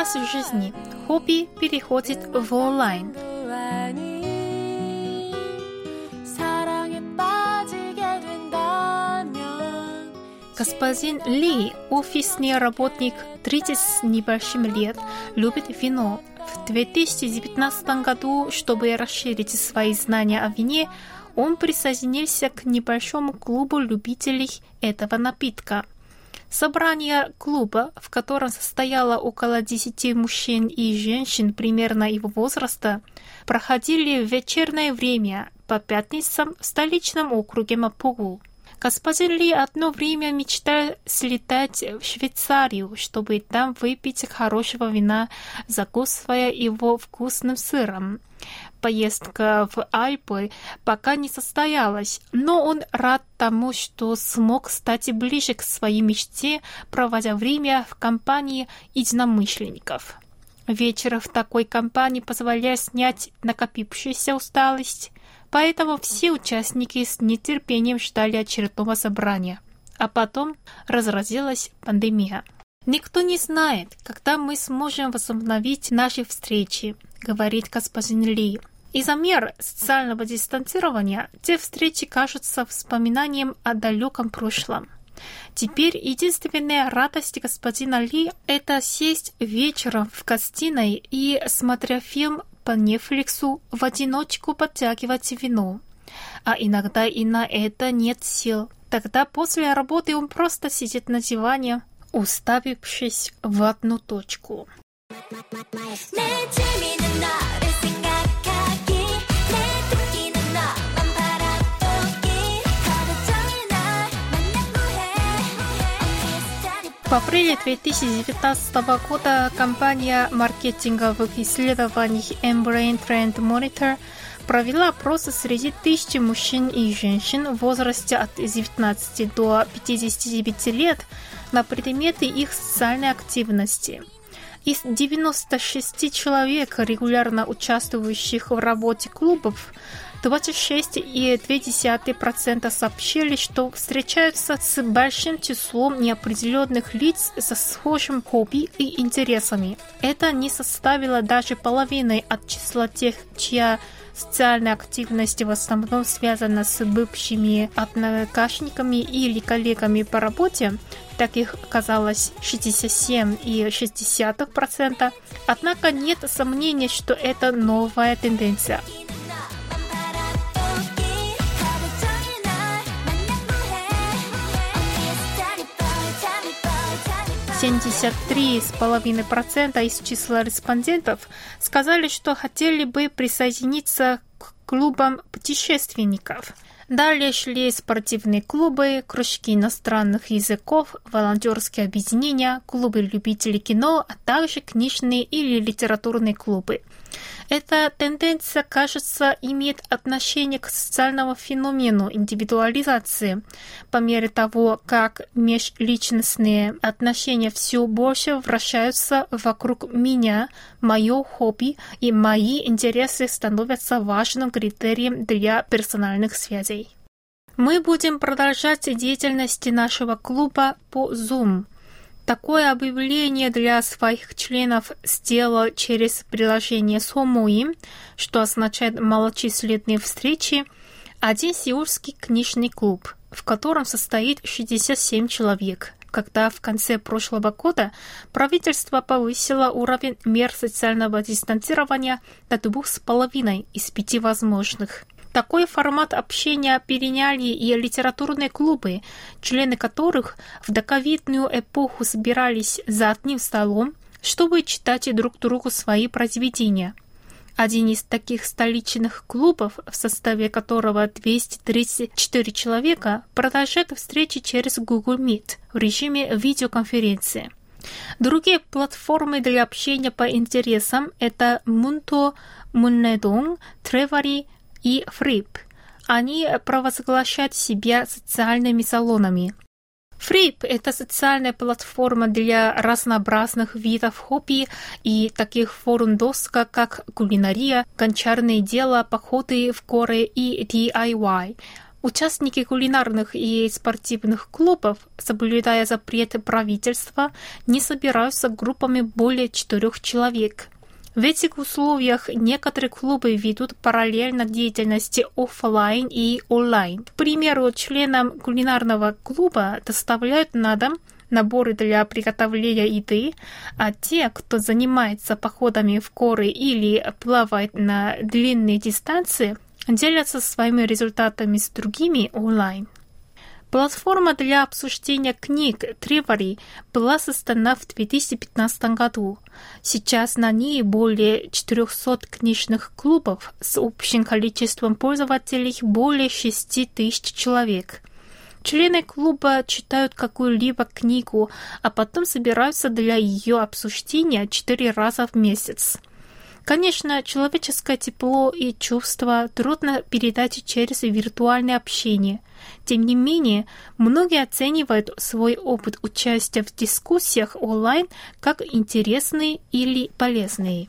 образ жизни. Хобби переходит в онлайн. Господин Ли, офисный работник 30 с небольшим лет, любит вино. В 2019 году, чтобы расширить свои знания о вине, он присоединился к небольшому клубу любителей этого напитка – Собрание клуба, в котором состояло около 10 мужчин и женщин примерно его возраста, проходили в вечернее время по пятницам в столичном округе Мапугу. Господин Ли одно время мечтал слетать в Швейцарию, чтобы там выпить хорошего вина, закусывая его вкусным сыром. Поездка в Альпы пока не состоялась, но он рад тому, что смог стать ближе к своей мечте, проводя время в компании единомышленников. Вечер в такой компании позволяет снять накопившуюся усталость, поэтому все участники с нетерпением ждали очередного собрания. А потом разразилась пандемия. «Никто не знает, когда мы сможем возобновить наши встречи», — говорит господин Ли. Из-за мер социального дистанцирования те встречи кажутся вспоминанием о далеком прошлом. Теперь единственная радость господина Ли – это сесть вечером в гостиной и, смотря фильм по Нетфликсу, в одиночку подтягивать вино. А иногда и на это нет сил. Тогда после работы он просто сидит на диване, уставившись в одну точку. 내 재미는 너를 В апреле 2019 года компания маркетинговых исследований Embrain Trend Monitor провела опрос среди тысячи мужчин и женщин в возрасте от 19 до 59 лет на предметы их социальной активности. Из 96 человек, регулярно участвующих в работе клубов, 26,2% сообщили, что встречаются с большим числом неопределенных лиц со схожим хобби и интересами. Это не составило даже половины от числа тех, чья социальная активность в основном связана с бывшими однокашниками или коллегами по работе, таких оказалось 67,6%. Однако нет сомнений, что это новая тенденция. 73,5% из числа респондентов сказали, что хотели бы присоединиться к клубам путешественников. Далее шли спортивные клубы, кружки иностранных языков, волонтерские объединения, клубы любителей кино, а также книжные или литературные клубы. Эта тенденция, кажется, имеет отношение к социальному феномену индивидуализации. По мере того, как межличностные отношения все больше вращаются вокруг меня, мое хобби и мои интересы становятся важным критерием для персональных связей. Мы будем продолжать деятельность нашего клуба по Zoom. Такое объявление для своих членов сделал через приложение Сомуи, что означает «малочисленные встречи», один сеульский книжный клуб, в котором состоит 67 человек. Когда в конце прошлого года правительство повысило уровень мер социального дистанцирования до двух с половиной из пяти возможных. Такой формат общения переняли и литературные клубы, члены которых в доковидную эпоху собирались за одним столом, чтобы читать друг другу свои произведения. Один из таких столичных клубов, в составе которого 234 человека, продолжает встречи через Google Meet в режиме видеоконференции. Другие платформы для общения по интересам – это Munto, Munedong, Trevari и Flip. Они провозглашают себя социальными салонами. Flip – это социальная платформа для разнообразных видов хобби и таких форум-досок, как кулинария, гончарные дела, походы в горы и DIY. Участники кулинарных и спортивных клубов, соблюдая запреты правительства, не собираются группами более четырех человек. В этих условиях некоторые клубы ведут параллельно деятельности офлайн и онлайн. К примеру, членам кулинарного клуба доставляют на дом наборы для приготовления еды, а те, кто занимается походами в горы или плавает на длинные дистанции, делятся своими результатами с другими онлайн. Платформа для обсуждения книг Тревори была создана в 2015 году. Сейчас на ней более 400 книжных клубов с общим количеством пользователей более 6 тысяч человек. Члены клуба читают какую-либо книгу, а потом собираются для ее обсуждения 4 раза в месяц. Конечно, человеческое тепло и чувства трудно передать через виртуальное общение. Тем не менее, многие оценивают свой опыт участия в дискуссиях онлайн как интересный или полезный.